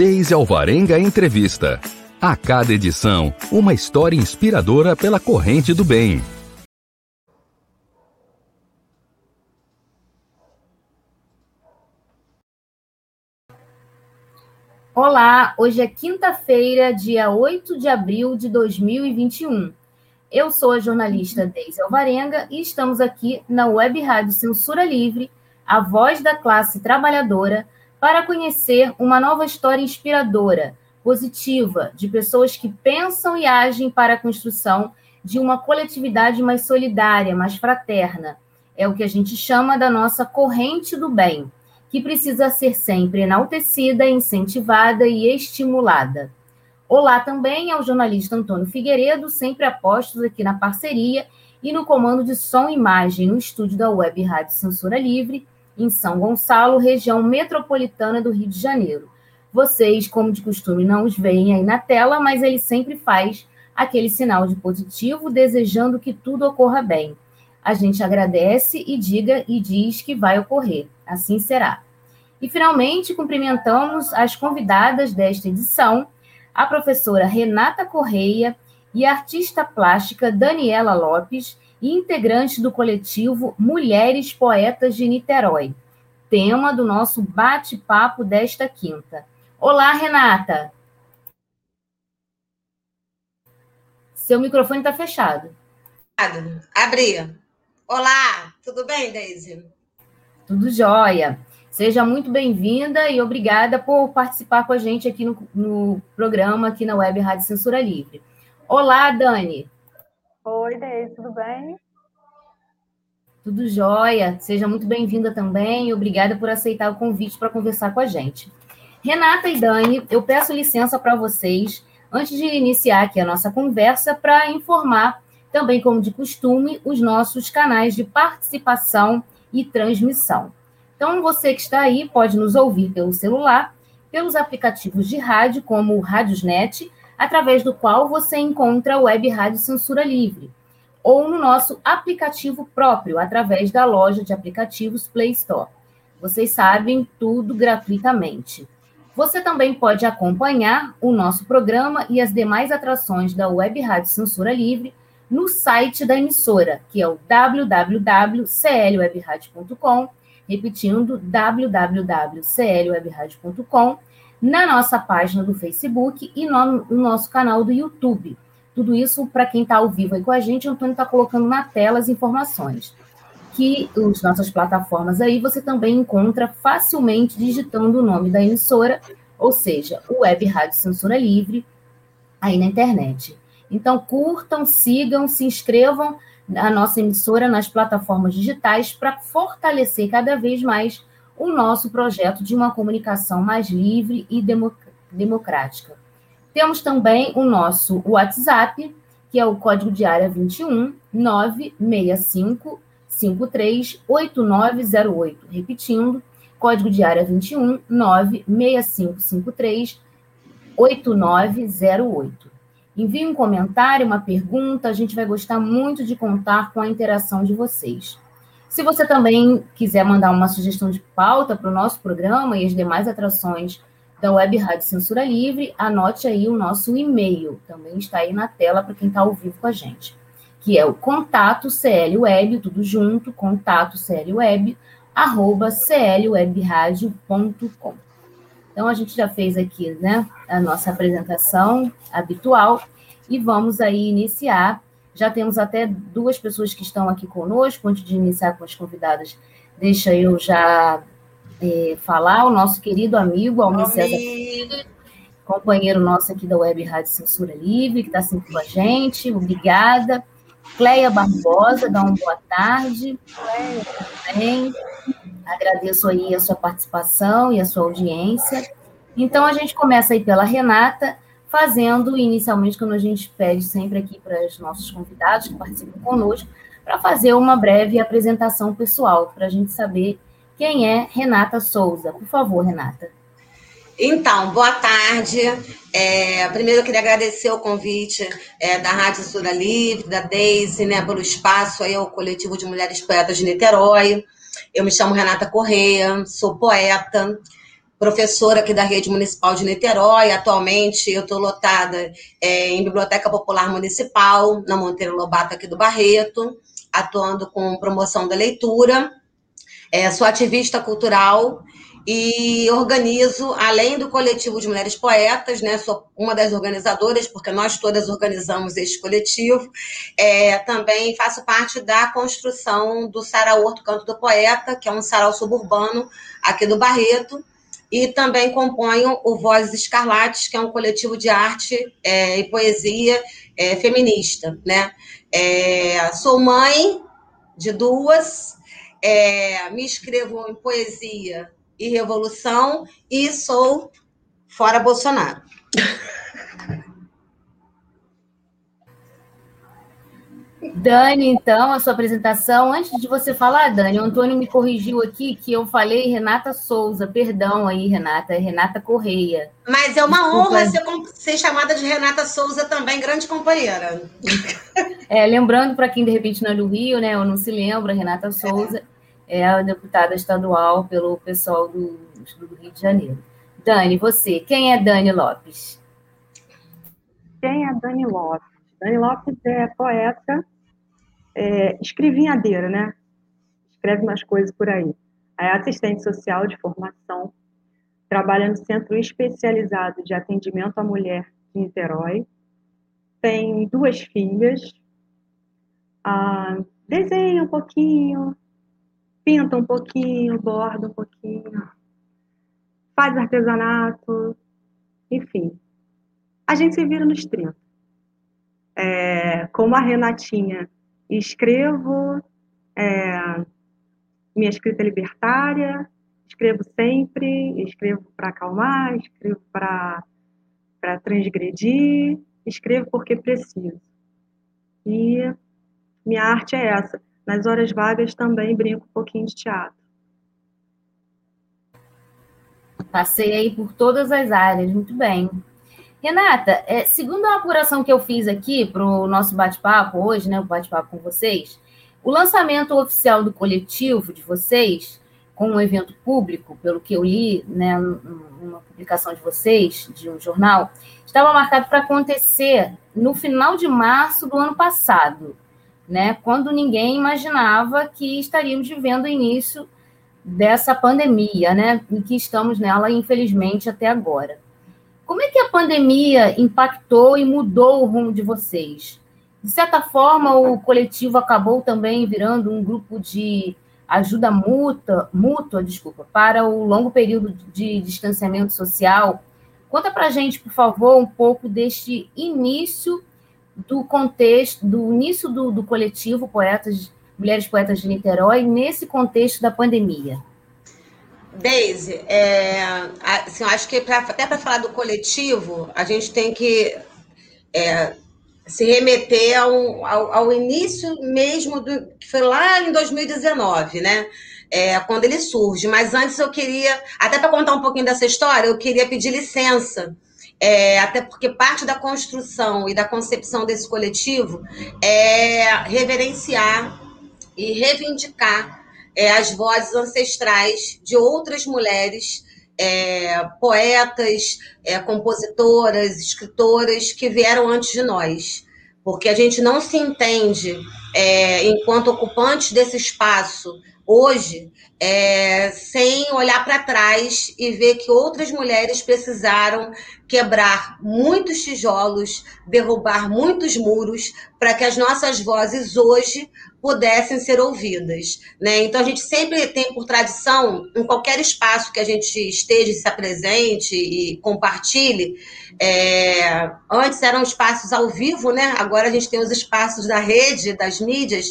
Deise Alvarenga Entrevista. A cada edição, uma história inspiradora pela corrente do bem. Olá, hoje é quinta-feira, dia 8 de abril de 2021. Eu sou a jornalista Deise Alvarenga e estamos aqui na Web Rádio Censura Livre, a voz da classe trabalhadora, para conhecer uma nova história inspiradora, positiva, de pessoas que pensam e agem para a construção de uma coletividade mais solidária, mais fraterna. É o que a gente chama da nossa corrente do bem que precisa ser sempre enaltecida, incentivada e estimulada. Olá também ao jornalista Antônio Figueiredo, sempre apostos aqui na parceria e no comando de som e imagem no estúdio da Web Rádio Censura Livre, em São Gonçalo, região metropolitana do Rio de Janeiro. Vocês, como de costume, não os veem aí na tela, mas ele sempre faz aquele sinal de positivo, desejando que tudo ocorra bem. A gente agradece e diga e diz que vai ocorrer. Assim será. E, finalmente, cumprimentamos as convidadas desta edição, a professora Renata Correia e a artista plástica Daniela Lopes, integrante do coletivo Mulheres Poetas de Niterói, tema do nosso bate-papo desta quinta. Olá, Renata! Seu microfone está fechado. Abri. Olá, tudo bem, Daisy? Tudo jóia. Seja muito bem-vinda e obrigada por participar com a gente aqui no, no, programa, aqui na Web Rádio Censura Livre. Olá, Dani. Oi, Deise, tudo bem? Tudo jóia. Seja muito bem-vinda também obrigada por aceitar o convite para conversar com a gente. Renata e Dani, eu peço licença para vocês, antes de iniciar aqui a nossa conversa, para informar também, como de costume, os nossos canais de participação e transmissão. Então, você que está aí pode nos ouvir pelo celular, pelos aplicativos de rádio, como o Radiosnet, através do qual você encontra a Web Rádio Censura Livre, ou no nosso aplicativo próprio, através da loja de aplicativos Play Store. Vocês sabem tudo gratuitamente. Você também pode acompanhar o nosso programa e as demais atrações da Web Rádio Censura Livre no site da emissora, que é o www.clwebradio.com, repetindo www.clwebradio.com, na nossa página do Facebook e no, no nosso canal do YouTube. Tudo isso, para quem está ao vivo aí com a gente, o Antônio está colocando na tela as informações. Que as nossas plataformas aí você também encontra facilmente digitando o nome da emissora, ou seja, o Web Rádio Censura Livre, aí na internet. Então, curtam, sigam, se inscrevam na nossa emissora nas plataformas digitais para fortalecer cada vez mais o nosso projeto de uma comunicação mais livre e democrática. Temos também o nosso WhatsApp, que é o código de área 21 965 538908. Repetindo, código de área 21 96553 8908. Envie um comentário, uma pergunta, a gente vai gostar muito de contar com a interação de vocês. Se você também quiser mandar uma sugestão de pauta para o nosso programa e as demais atrações da Web Rádio Censura Livre, anote aí o nosso e-mail, também está aí na tela para quem está ao vivo com a gente, que é o contato clweb, tudo junto, contato clweb, arroba clwebradio.com. Então, a gente já fez aqui né, a nossa apresentação habitual e vamos aí iniciar. Já temos até duas pessoas que estão aqui conosco. Antes de iniciar com as convidadas, deixa eu já é, falar. O nosso querido amigo Almir César, companheiro nosso aqui da Web Rádio Censura Livre, que está sempre com a gente. Obrigada. Cleia Barbosa, dá uma boa tarde. Bem. Agradeço aí a sua participação e a sua audiência. Então, a gente começa aí pela Renata, fazendo inicialmente, quando a gente pede sempre aqui para os nossos convidados que participam conosco, para fazer uma breve apresentação pessoal, para a gente saber quem é Renata Souza. Por favor, Renata. Então, boa tarde. É, primeiro, eu queria agradecer o convite é, da Rádio Sura Livre, da Deise, né, pelo espaço aí ao coletivo de mulheres poetas de Niterói. Eu me chamo Renata Correia, sou poeta, professora aqui da Rede Municipal de Niterói. Atualmente eu estou lotada é, em Biblioteca Popular Municipal, na Monteiro Lobato aqui do Barreto, atuando com promoção da leitura. É, sou ativista cultural e organizo, além do coletivo de mulheres poetas, né, sou uma das organizadoras, porque nós todas organizamos este coletivo, é, também faço parte da construção do Sarau Horto Canto do Poeta, que é um sarau suburbano aqui do Barreto, e também componho o Vozes Escarlates, que é um coletivo de arte é, e poesia é, feminista. Né? É, sou mãe de duas, é, me inscrevo em poesia e revolução e sou fora Bolsonaro. Dani, então, a sua apresentação. Antes de você falar, Dani, o Antônio me corrigiu aqui que eu falei Renata Souza. Perdão aí, Renata, é Renata Correia. Mas é uma Desculpa. honra ser, ser, chamada de Renata Souza também, grande companheira. É, lembrando para quem de repente não é do Rio, né, ou não se lembra, Renata Souza é é a deputada estadual pelo pessoal do, do Rio de Janeiro. Dani, você, quem é Dani Lopes? Quem é Dani Lopes? Dani Lopes é poeta, é, escrivinhadeira, né? Escreve umas coisas por aí. É assistente social de formação, trabalha no Centro Especializado de Atendimento à Mulher de Niterói, tem duas filhas, ah, desenha um pouquinho, pinta um pouquinho, borda um pouquinho, faz artesanato, enfim. A gente se vira nos 30. É, como a Renatinha, escrevo é, minha escrita libertária, escrevo sempre, escrevo para acalmar, escrevo para transgredir, escrevo porque preciso. E minha arte é essa. Nas horas vagas também brinco um pouquinho de teatro. Passei aí por todas as áreas, muito bem. Renata, é, segundo a apuração que eu fiz aqui para o nosso bate-papo hoje, né, o bate-papo com vocês, o lançamento oficial do coletivo de vocês, com um evento público, pelo que eu li, né, numa publicação de vocês, de um jornal, estava marcado para acontecer no final de março do ano passado né, quando ninguém imaginava que estaríamos vivendo o início dessa pandemia, né, em que estamos nela, infelizmente, até agora. Como é que a pandemia impactou e mudou o rumo de vocês? De certa forma, o coletivo acabou também virando um grupo de ajuda mútua, mútua desculpa, para o longo período de distanciamento social. Conta para a gente, por favor, um pouco deste início do contexto, do início do, do coletivo Poetas, Mulheres Poetas de Niterói, nesse contexto da pandemia? Deise, é, assim, acho que pra, até para falar do coletivo, a gente tem que é, se remeter ao, ao, ao, início mesmo, do, que foi lá em 2019, né? É, quando ele surge. Mas antes eu queria, até para contar um pouquinho dessa história, eu queria pedir licença é, até porque parte da construção e da concepção desse coletivo é reverenciar e reivindicar é, as vozes ancestrais de outras mulheres, é, poetas, é, compositoras, escritoras que vieram antes de nós. Porque a gente não se entende é, enquanto ocupantes desse espaço hoje é, sem olhar para trás e ver que outras mulheres precisaram quebrar muitos tijolos, derrubar muitos muros, para que as nossas vozes hoje pudessem ser ouvidas. Né? Então, a gente sempre tem por tradição, em qualquer espaço que a gente esteja, se apresente e compartilhe, é, antes eram espaços ao vivo, né? agora a gente tem os espaços da rede, das mídias,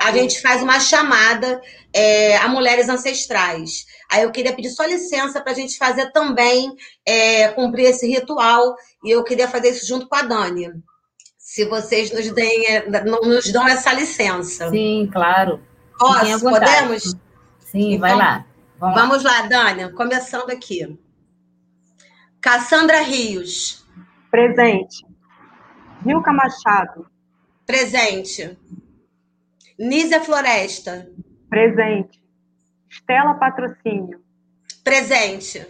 a gente faz uma chamada é, a mulheres ancestrais. Aí eu queria pedir só licença para a gente fazer também, é, cumprir esse ritual, e eu queria fazer isso junto com a Dani. Se vocês nos, deem, é, nos dão essa licença. Sim, claro. Posso? Podemos? Sim, então, vai lá. Vamos, vamos lá, Dani, começando aqui. Cassandra Rios. Presente. Vilca Machado. Presente. Nízia Floresta. Presente. Estela Patrocínio. Presente.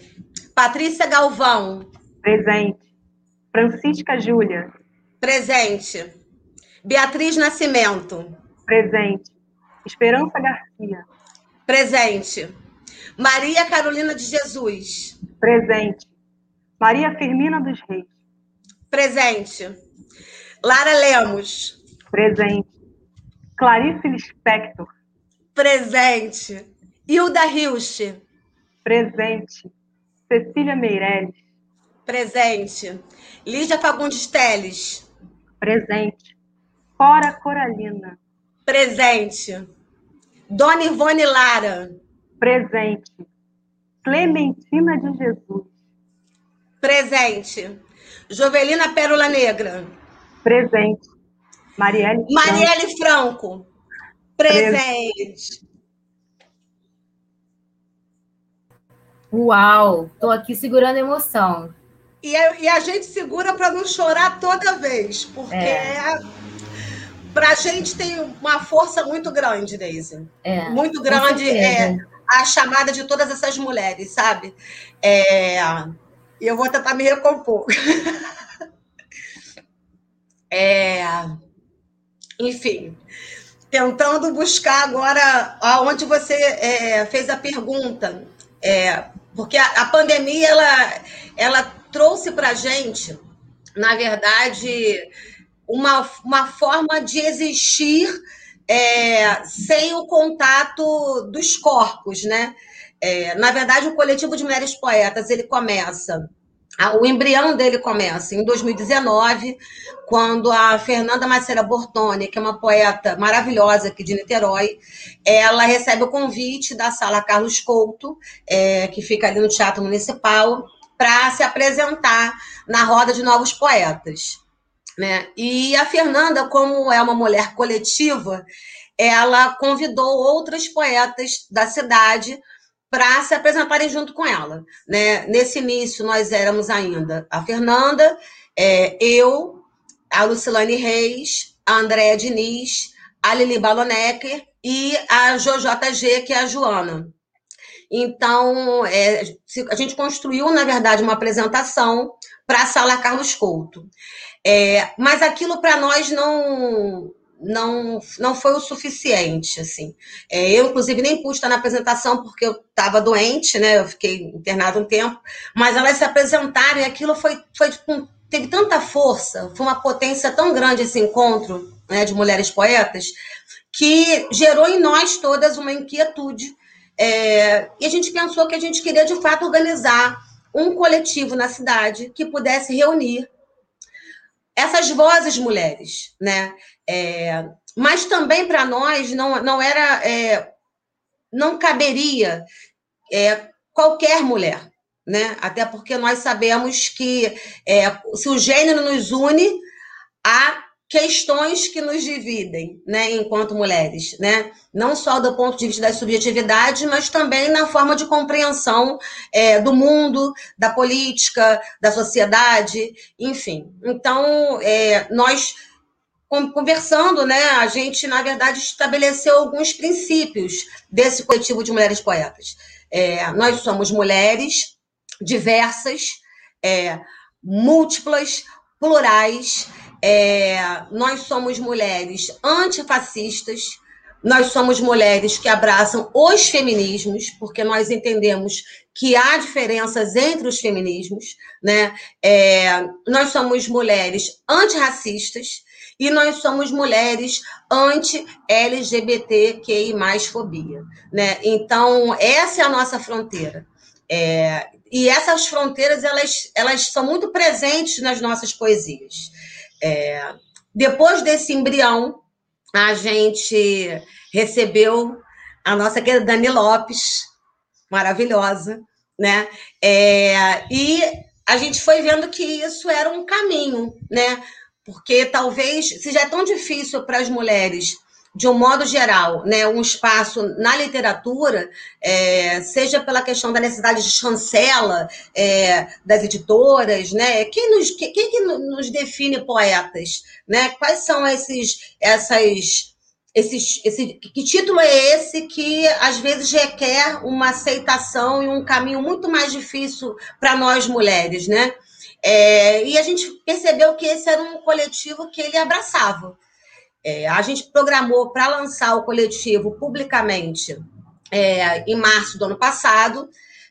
Patrícia Galvão. Presente. Francisca Júlia. Presente. Beatriz Nascimento. Presente. Esperança Garcia. Presente. Maria Carolina de Jesus. Presente. Maria Firmina dos Reis. Presente. Lara Lemos. Presente. Clarice Lispector. Presente. Hilda Hilst. Presente. Cecília Meirelles. Presente. Lígia Fagundes Teles. Presente. Cora Coralina. Presente. Dona Ivone Lara. Presente. Clementina de Jesus. Presente. Jovelina Pérola Negra. Presente. Marielle Franco. Marielle Franco. Presente. Uau, tô aqui segurando a emoção. E a, e a gente segura para não chorar toda vez, porque É. para a gente tem uma força muito grande, Daisy. É, muito grande é a chamada de todas essas mulheres, sabe? É, e eu vou tentar me recompor. É, enfim, tentando buscar agora aonde você é, fez a pergunta, é, porque a, a pandemia ela, ela trouxe para a gente, na verdade, uma, uma forma de existir é, sem o contato dos corpos, né? É, na verdade, o coletivo de mulheres poetas ele começa, o embrião dele começa em 2019, quando a Fernanda Maceira Bortoni, que é uma poeta maravilhosa aqui de Niterói, ela recebe o convite da Sala Carlos Couto, é, que fica ali no Teatro Municipal, para se apresentar na roda de novos poetas. Né? E a Fernanda, como é uma mulher coletiva, ela convidou outras poetas da cidade para se apresentarem junto com ela. Né? Nesse início, nós éramos ainda a Fernanda, é, eu, a Lucilane Reis, a Andréa Diniz, a Lili Balonecker e a JoJG, que é a Joana. Então, é, a gente construiu, na verdade, uma apresentação para a Sala Carlos Couto. É, mas aquilo para nós não, não, não foi o suficiente, assim. É, eu, inclusive, nem pude estar na apresentação porque eu estava doente, né? Eu fiquei internada um tempo. Mas elas se apresentaram e aquilo foi, foi com- teve tanta força, foi uma potência tão grande esse encontro né, de mulheres poetas, que gerou em nós todas uma inquietude. É, e a gente pensou que a gente queria, de fato, organizar um coletivo na cidade que pudesse reunir essas vozes mulheres, né? É, mas também para nós não, não era, é, não caberia é, qualquer mulher, né? Até porque nós sabemos que é, se o gênero nos une, há questões que nos dividem, né, enquanto mulheres, né? Não só do ponto de vista da subjetividade, mas também na forma de compreensão é, do mundo, da política, da sociedade, enfim. Então, é, nós con- conversando, né, a gente na verdade estabeleceu alguns princípios desse coletivo de mulheres poetas. É, nós somos mulheres diversas, é, múltiplas, plurais. É, nós somos mulheres antifascistas, nós somos mulheres que abraçam os feminismos, porque nós entendemos que há diferenças entre os feminismos, né? É, nós somos mulheres antirracistas e nós somos mulheres anti-LGBTQI+, fobia, né? Então, essa é a nossa fronteira. É, e essas fronteiras, elas, elas são muito presentes nas nossas poesias. É, depois desse embrião, a gente recebeu a nossa querida Dani Lopes, maravilhosa, né? É, e a gente foi vendo que isso era um caminho, né? Porque talvez, se já é tão difícil para as mulheres, de um modo geral, né, um espaço na literatura, é, seja pela questão da necessidade de chancela é, das editoras, né? Quem nos, quem, quem que nos define poetas? Né? Quais são esses, essas esse, esse, que título é esse que às vezes requer uma aceitação e um caminho muito mais difícil para nós mulheres, né? É, e a gente percebeu que esse era um coletivo que ele abraçava. É, a gente programou para lançar o coletivo publicamente é, em março do ano passado.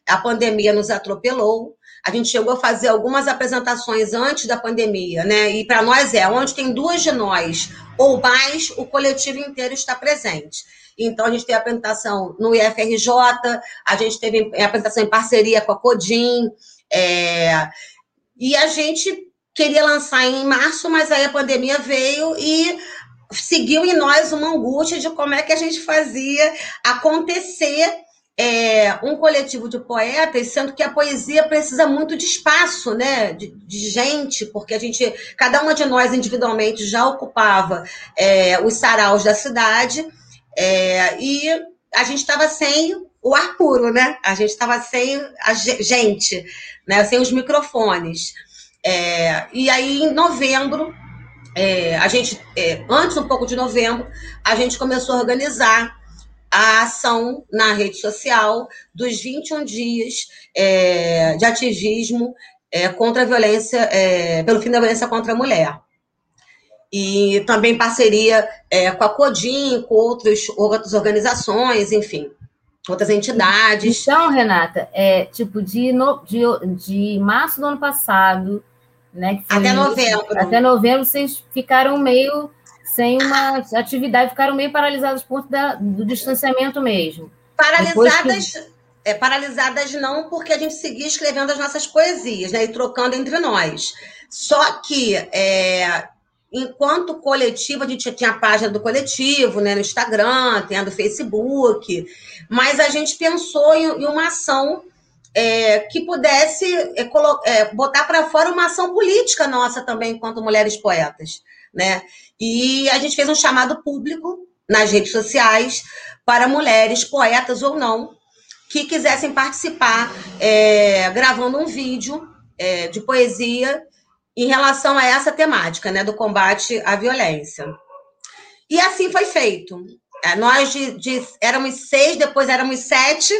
A pandemia nos atropelou. A gente chegou a fazer algumas apresentações antes da pandemia, né? E para nós é onde tem duas de nós ou mais, o coletivo inteiro está presente. Então, a gente teve apresentação no IFRJ, a gente teve apresentação em parceria com a Codim, é, e a gente queria lançar em março, mas aí a pandemia veio e seguiu em nós uma angústia de como é que a gente fazia acontecer é, um coletivo de poetas, sendo que a poesia precisa muito de espaço, né? De, de gente, porque a gente, cada uma de nós individualmente já ocupava é, os saraus da cidade é, e a gente estava sem o ar puro, né? A gente estava sem a gente, né? Sem os microfones. É, e aí, em novembro, é, a gente, é, antes um pouco de novembro, a gente começou a organizar a ação na rede social dos 21 dias é, de ativismo é, contra a violência, é, pelo fim da violência contra a mulher. E também parceria é, com a CODIM, com outros, outras organizações, enfim, outras entidades. Então, Renata, é tipo de, no, de, de março do ano passado, né? até novembro. Até novembro, vocês ficaram meio sem uma atividade, ficaram meio paralisadas por da, do distanciamento mesmo. Paralisadas, que... é, paralisadas não, porque a gente seguia escrevendo as nossas poesias, né? E trocando entre nós. Só que é, enquanto coletivo, a gente tinha a página do coletivo, né, no Instagram, tem a do Facebook, mas a gente pensou em, em uma ação é, que pudesse é, é botar para fora uma ação política nossa também, enquanto mulheres poetas né? E a gente fez um chamado público nas redes sociais para mulheres, poetas ou não, que quisessem participar, é, gravando um vídeo é, de poesia em relação a essa temática, né, do combate à violência. E assim foi feito. É, nós de, de, éramos seis, depois éramos sete,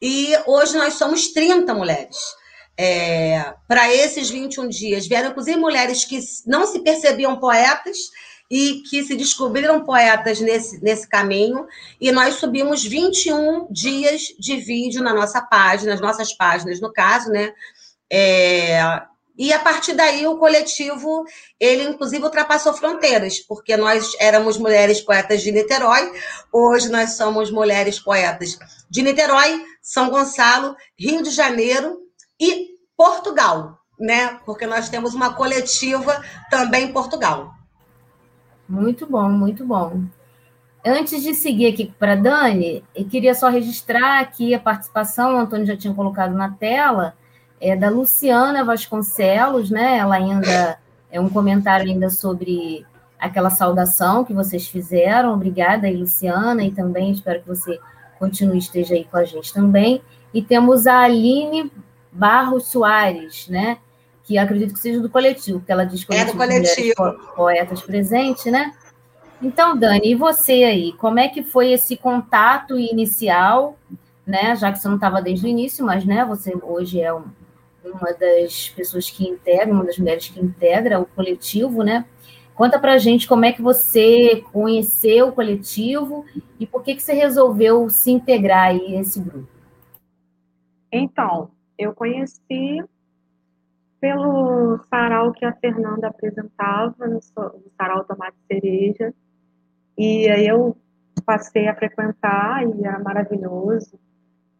e hoje nós somos 30 mulheres é, para esses 21 dias. Vieram, inclusive, mulheres que não se percebiam poetas e que se descobriram poetas nesse, nesse caminho. E nós subimos 21 dias de vídeo na nossa página, nas nossas páginas, no caso, né? É, e a partir daí o coletivo, ele inclusive ultrapassou fronteiras, porque nós éramos mulheres poetas de Niterói, hoje nós somos mulheres poetas de Niterói, São Gonçalo, Rio de Janeiro e Portugal, né? Porque nós temos uma coletiva também em Portugal. Muito bom, muito bom. Antes de seguir aqui para Dani, eu queria só registrar aqui a participação, o Antônio já tinha colocado na tela, é da Luciana Vasconcelos, né? Ela ainda é um comentário ainda sobre aquela saudação que vocês fizeram. Obrigada aí, Luciana, e também espero que você continue esteja aí com a gente também. E temos a Aline Barros Soares, né? Que acredito que seja do coletivo, porque ela diz que é do coletivo. poetas presentes, né? Então, Dani, e você aí? Como é que foi esse contato inicial, né? Já que você não estava desde o início, mas né, você hoje é um, uma das pessoas que integra, uma das mulheres que integra o coletivo, né? Conta pra gente como é que você conheceu o coletivo e por que, que você resolveu se integrar aí a esse grupo. Então, eu conheci pelo sarau que a Fernanda apresentava, no sarau Tomate Cereja, e aí eu passei a frequentar e era maravilhoso.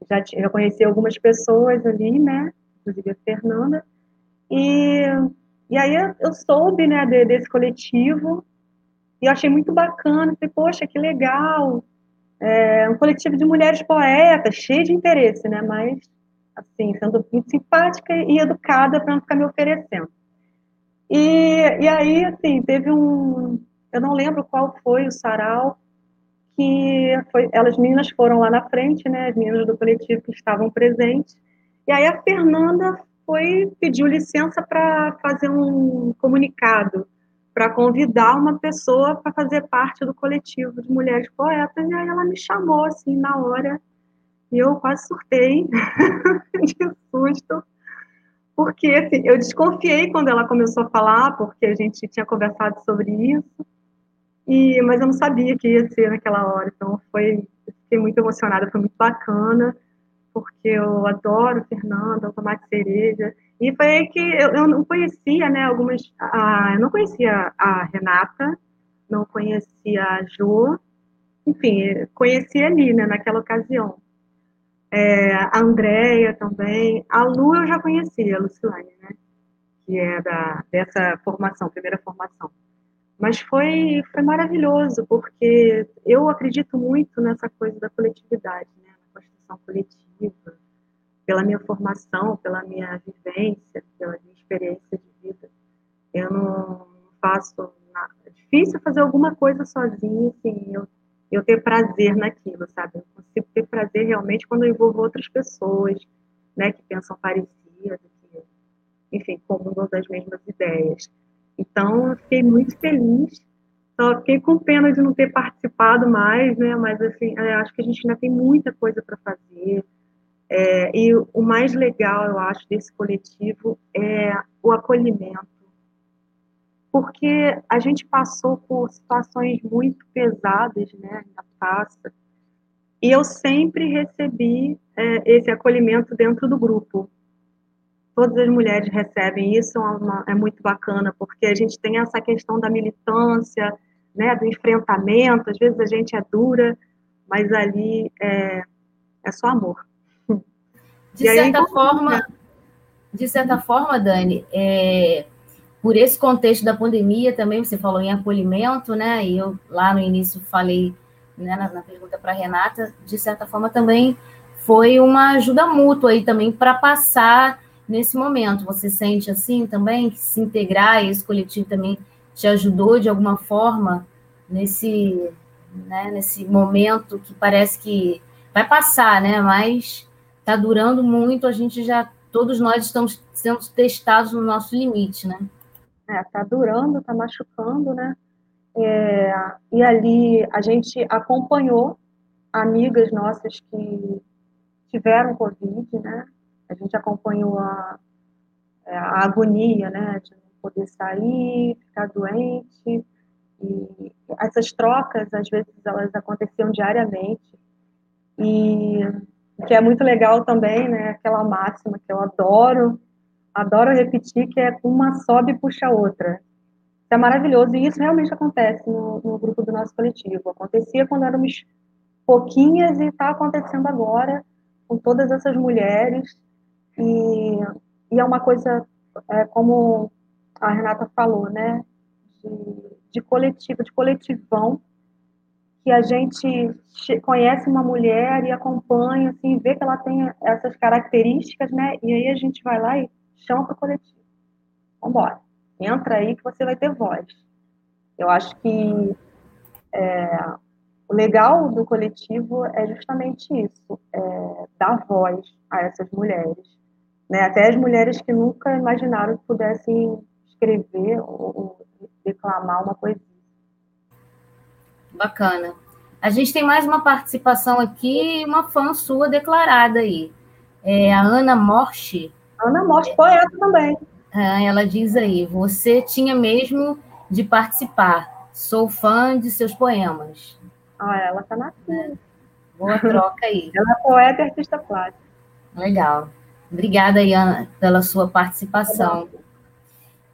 Já, eu conheci algumas pessoas ali, né, inclusive a Fernanda, e, e aí eu soube, né, de, desse coletivo, e eu achei muito bacana, falei, poxa, que legal, é um coletivo de mulheres poetas, cheio de interesse, né, mas assim, sendo muito simpática e educada para não ficar me oferecendo. E, e aí, assim, teve um, eu não lembro qual foi o sarau, que foi, elas meninas foram lá na frente, né, as meninas do coletivo que estavam presentes, e aí a Fernanda foi, pediu licença para fazer um comunicado para convidar uma pessoa para fazer parte do coletivo de mulheres poetas, e aí ela me chamou, assim, na hora, e eu quase surtei de susto, porque assim, eu desconfiei quando ela começou a falar, porque a gente tinha conversado sobre isso, e, mas eu não sabia que ia ser naquela hora, então foi, fiquei muito emocionada, foi muito bacana, porque eu adoro Fernanda, o Tomate Cereja, e foi aí que eu, eu não conhecia, né, algumas, a, eu não conhecia a Renata, não conhecia a Jo, enfim, conheci ali, né, naquela ocasião. É, a Andrea também, a Lu eu já conhecia, a Lucilane, né, que é da, dessa formação, primeira formação. Mas foi, foi maravilhoso, porque eu acredito muito nessa coisa da coletividade, né, coletiva, pela minha formação, pela minha vivência, pela minha experiência de vida. Eu não faço nada. É difícil fazer alguma coisa sozinha, assim, eu, eu ter prazer naquilo, sabe? Eu consigo ter prazer realmente quando eu envolvo outras pessoas, né, que pensam parecido, que, enfim, comungam das mesmas ideias. Então, eu fiquei muito feliz. Só fiquei com pena de não ter participado mais, né? Mas, assim, acho que a gente ainda tem muita coisa para fazer é, e o mais legal, eu acho, desse coletivo é o acolhimento. Porque a gente passou por situações muito pesadas, né, na passa, e eu sempre recebi é, esse acolhimento dentro do grupo. Todas as mulheres recebem isso, é, uma, é muito bacana, porque a gente tem essa questão da militância, né, do enfrentamento, às vezes a gente é dura, mas ali é, é só amor. De certa forma, de certa forma, Dani, é, por esse contexto da pandemia também, você falou em acolhimento, né? E eu lá no início falei né, na, na pergunta para Renata, de certa forma também foi uma ajuda mútua aí também para passar nesse momento. Você sente assim também que se integrar esse coletivo também te ajudou de alguma forma nesse, né, nesse momento que parece que vai passar, né? Mas está durando muito, a gente já, todos nós estamos sendo testados no nosso limite, né? É, tá durando, tá machucando, né? É, e ali a gente acompanhou amigas nossas que tiveram Covid, né? A gente acompanhou a, é, a agonia, né? De poder sair, ficar doente. E essas trocas, às vezes, elas aconteciam diariamente. E que é muito legal também, né? Aquela máxima que eu adoro, adoro repetir, que é uma sobe e puxa a outra. Isso é maravilhoso e isso realmente acontece no, no grupo do nosso coletivo. Acontecia quando éramos pouquinhas e está acontecendo agora com todas essas mulheres e, e é uma coisa é, como a Renata falou, né? De, de coletivo, de coletivão que a gente conhece uma mulher e acompanha, assim, vê que ela tem essas características, né? E aí a gente vai lá e chama para o coletivo. Vamos embora. Entra aí que você vai ter voz. Eu acho que é, o legal do coletivo é justamente isso, é, dar voz a essas mulheres. Né? Até as mulheres que nunca imaginaram que pudessem escrever ou, ou declamar uma poesia. Bacana. A gente tem mais uma participação aqui, uma fã sua declarada aí. É a Ana Morche. Ana Morche, poeta também. É, ela diz aí: você tinha mesmo de participar. Sou fã de seus poemas. Ah, ela está na é. Boa troca aí. ela é poeta e artista plástica. Legal. Obrigada, Ana, pela sua participação.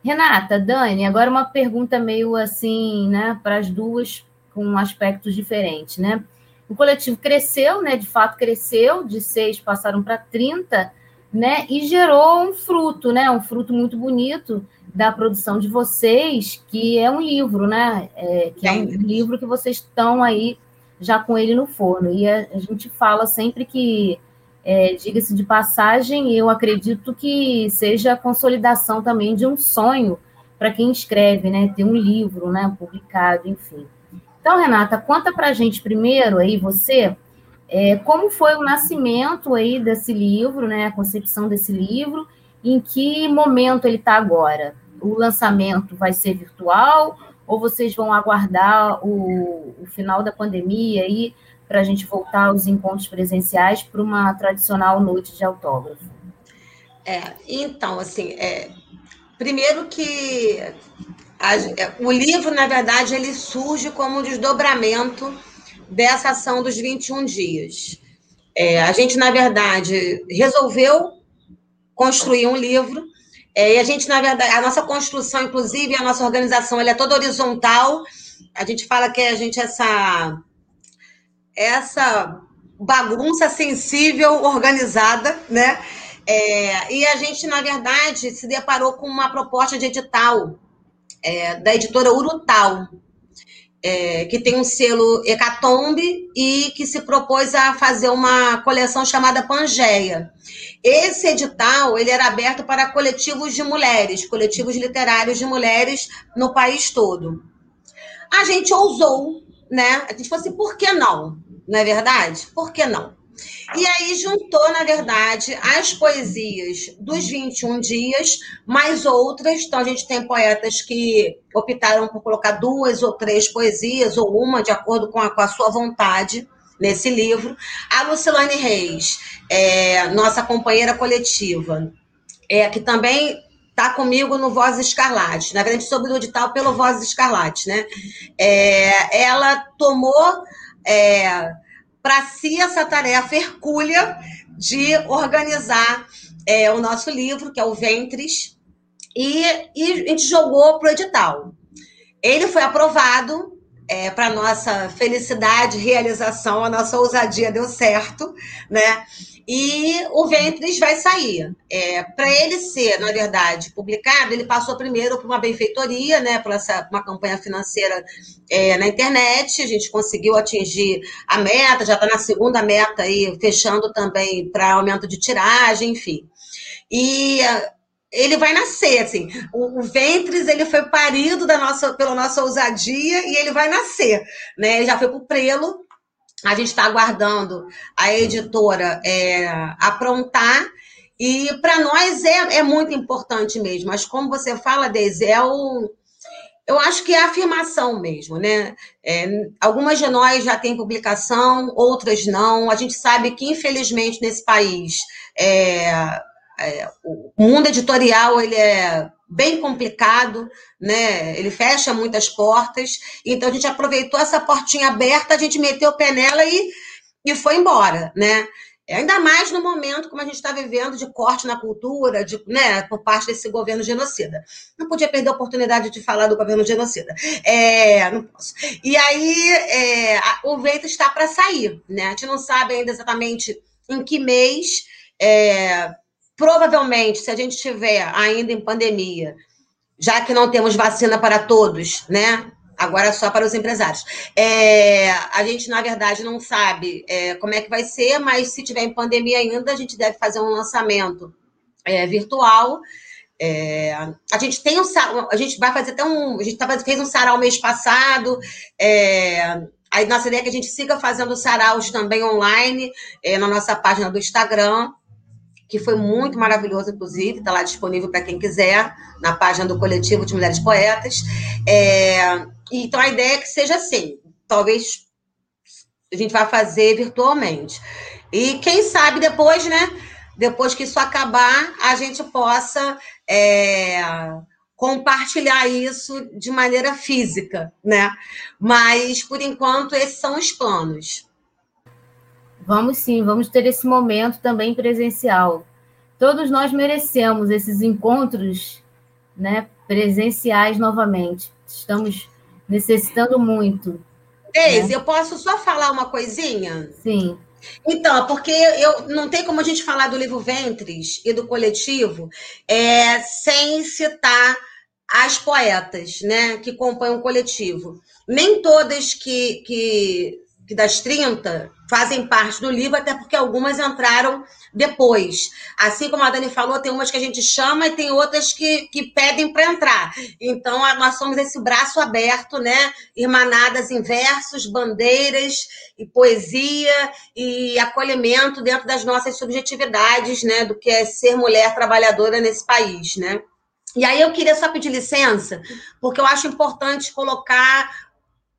Renata, Dani, agora uma pergunta meio assim, né, para as duas com aspectos diferentes, né? O coletivo cresceu, né? De fato cresceu, de seis passaram para 30, né? E gerou um fruto, né? Um fruto muito bonito da produção de vocês, que é um livro, né? É, que é um livro que vocês estão aí já com ele no forno. E a, a gente fala sempre que, é, diga-se de passagem, eu acredito que seja a consolidação também de um sonho para quem escreve, né? Ter um livro, né? Publicado, enfim. Então, Renata, conta para a gente primeiro aí, você, é, como foi o nascimento aí desse livro, né, a concepção desse livro, em que momento ele está agora? o lançamento vai ser virtual ou vocês vão aguardar o, o final da pandemia aí para a gente voltar aos encontros presenciais para uma tradicional noite de autógrafo? É, então, assim, é, primeiro que a, é, o livro, na verdade, ele surge como um desdobramento dessa ação dos 21 dias. É, a gente, na verdade, resolveu construir um livro é, e a gente, na verdade, a nossa construção, inclusive, a nossa organização, ela é toda horizontal. A gente fala que a gente é essa essa bagunça sensível, organizada, né? É, e a gente, na verdade, se deparou com uma proposta de edital é, da editora Urutal, é, que tem um selo Hecatombe e que se propôs a fazer uma coleção chamada Pangeia. Esse edital ele era aberto para coletivos de mulheres, coletivos literários de mulheres no país todo. A gente ousou, né? A gente falou assim, por que não? Não é verdade? Por que não? E aí juntou, na verdade, as poesias dos 21 dias, mais outras. Então, a gente tem poetas que optaram por colocar duas ou três poesias, ou uma, de acordo com a, com a sua vontade, nesse livro. A Lucilane Reis, é, nossa companheira coletiva, é, que também está comigo no Voz Escarlate. Na verdade, sobre o edital pelo Voz Escarlate, né? É, ela tomou... É, para si essa tarefa hercúlea de organizar é, o nosso livro, que é o Ventres, e, e a gente jogou para o edital. Ele foi aprovado, é, para nossa felicidade, realização, a nossa ousadia deu certo, né? E o Ventres vai sair. É, Para ele ser, na verdade, publicado, ele passou primeiro por uma benfeitoria, né, por essa, uma campanha financeira é, na internet. A gente conseguiu atingir a meta, já está na segunda meta aí, fechando também para aumento de tiragem, enfim. E ele vai nascer, assim. O, o, Ventres, ele foi parido da nossa, pela nossa ousadia e ele vai nascer, né? Ele já foi para o prelo, a gente está aguardando a editora é, aprontar. E para nós é, é muito importante mesmo. Mas como você fala, Deise, é o, eu acho que é afirmação mesmo, né? É, algumas de nós já têm publicação, outras não. A gente sabe que, infelizmente, nesse país, é, é, o mundo editorial ele é bem complicado, né? Ele fecha muitas portas. Então a gente aproveitou essa portinha aberta, a gente meteu o pé nela e, e foi embora, né? Ainda mais no momento como a gente está vivendo de corte na cultura, de, né, por parte desse governo genocida. Não podia perder a oportunidade de falar do governo genocida. É, não posso. E aí é, o vento está para sair, né? A gente não sabe ainda exatamente em que mês. É, Provavelmente, se a gente estiver ainda em pandemia, já que não temos vacina para todos, né? Agora só para os empresários. É, a gente, na verdade, não sabe é, como é que vai ser, mas se tiver em pandemia ainda, a gente deve fazer um lançamento é, virtual. É, a gente tem um a gente vai fazer até um. A gente tá, fez um sarau mês passado. A nossa ideia é que a gente siga fazendo saraus também online é, na nossa página do Instagram que foi muito maravilhoso, inclusive, está lá disponível para quem quiser, na página do Coletivo de Mulheres Poetas. É, então, a ideia é que seja assim, talvez a gente vá fazer virtualmente. E quem sabe depois, né, depois que isso acabar, a gente possa é, compartilhar isso de maneira física, né? Mas, por enquanto, esses são os planos. Vamos sim, vamos ter esse momento também presencial. Todos nós merecemos esses encontros né, presenciais novamente. Estamos necessitando muito. Deise, né? eu posso só falar uma coisinha? Sim. Então, porque eu não tem como a gente falar do livro Ventres e do coletivo é, sem citar as poetas, né, que compõem o coletivo. Nem todas que, que que das 30 fazem parte do livro, até porque algumas entraram depois. Assim como a Dani falou, tem umas que a gente chama e tem outras que, que pedem para entrar. Então, nós somos esse braço aberto, né? Irmanadas em versos, bandeiras e poesia e acolhimento dentro das nossas subjetividades, né? Do que é ser mulher trabalhadora nesse país, né? E aí eu queria só pedir licença, porque eu acho importante colocar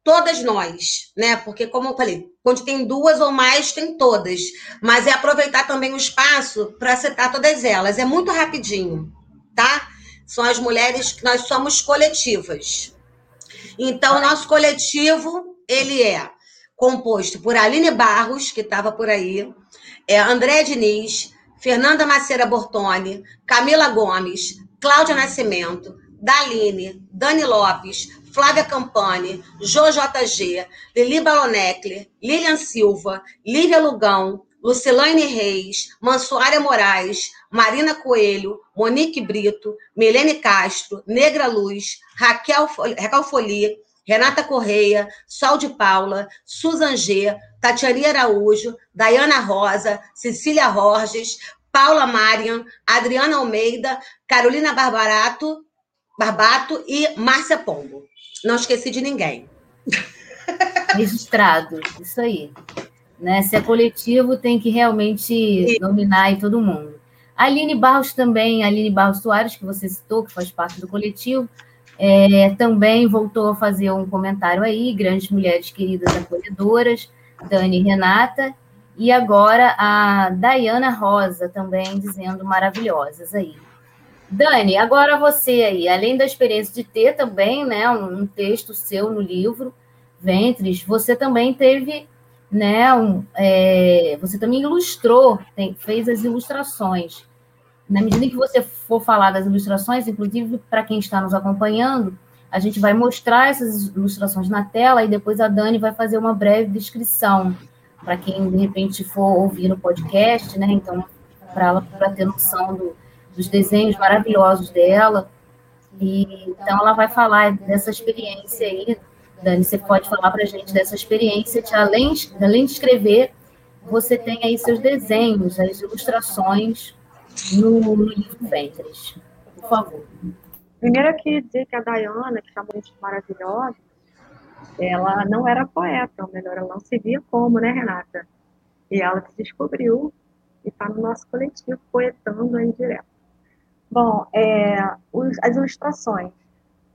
todas nós, né? Porque, como eu falei, quando tem duas ou mais, tem todas. Mas é aproveitar também o espaço para citar todas elas. É muito rapidinho, tá? São as mulheres que nós somos coletivas. Então, nosso coletivo, ele é composto por Aline Barros, que estava por aí, é André Diniz, Fernanda Maceira Bortoni, Camila Gomes, Cláudia Nascimento, Daline, Dani Lopes, Flávia Campani, JoJG, Lili Balonecler, Lilian Silva, Lívia Lugão, Lucilane Reis, Mansuária Moraes, Marina Coelho, Monique Brito, Milene Castro, Negra Luz, Raquel, Raquel Renata Correia, Sol de Paula, Susan G, Tatiane Araújo, Dayana Rosa, Cecília Borges, Paula Marian, Adriana Almeida, Carolina Barbarato, Barbato e Márcia Pombo. Não esqueci de ninguém. Registrado, isso aí. Né? Se é coletivo, tem que realmente dominar aí todo mundo. A Aline Barros também, a Aline Barros Soares, que você citou, que faz parte do coletivo, é, também voltou a fazer um comentário aí, grandes mulheres queridas acolhedoras, Dani e Renata, e agora a Dayana Rosa também dizendo maravilhosas aí. Dani, agora você aí, além da experiência de ter também, né, um texto seu no livro Ventres, você também teve, né, um, é, você também ilustrou, tem, fez as ilustrações. Na medida que você for falar das ilustrações, inclusive para quem está nos acompanhando, a gente vai mostrar essas ilustrações na tela e depois a Dani vai fazer uma breve descrição para quem de repente for ouvir no podcast, né? Então, para ter noção do, dos desenhos maravilhosos dela. E, então, ela vai falar dessa experiência aí. Dani, você pode falar para a gente dessa experiência, de, além, além de escrever, você tem aí seus desenhos, as ilustrações no, no livro Ventres. Por favor. Primeiro aqui dizer que a Dayana, que chamou de maravilhosa, ela não era poeta, ou melhor, ela não se via como, né, Renata? E ela se descobriu e está no nosso coletivo poetando aí direto. Bom, é, os, as ilustrações.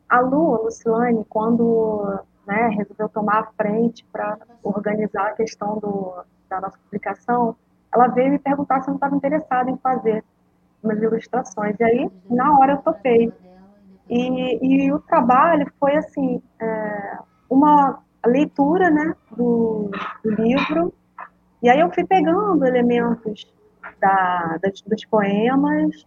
A Lu, a Luciane, quando né, resolveu tomar a frente para organizar a questão do, da nossa publicação, ela veio me perguntar se eu não estava interessada em fazer umas ilustrações. E aí, na hora, eu topei. E, e o trabalho foi, assim, é, uma leitura né, do, do, livro, e aí eu fui pegando elementos da, das, dos poemas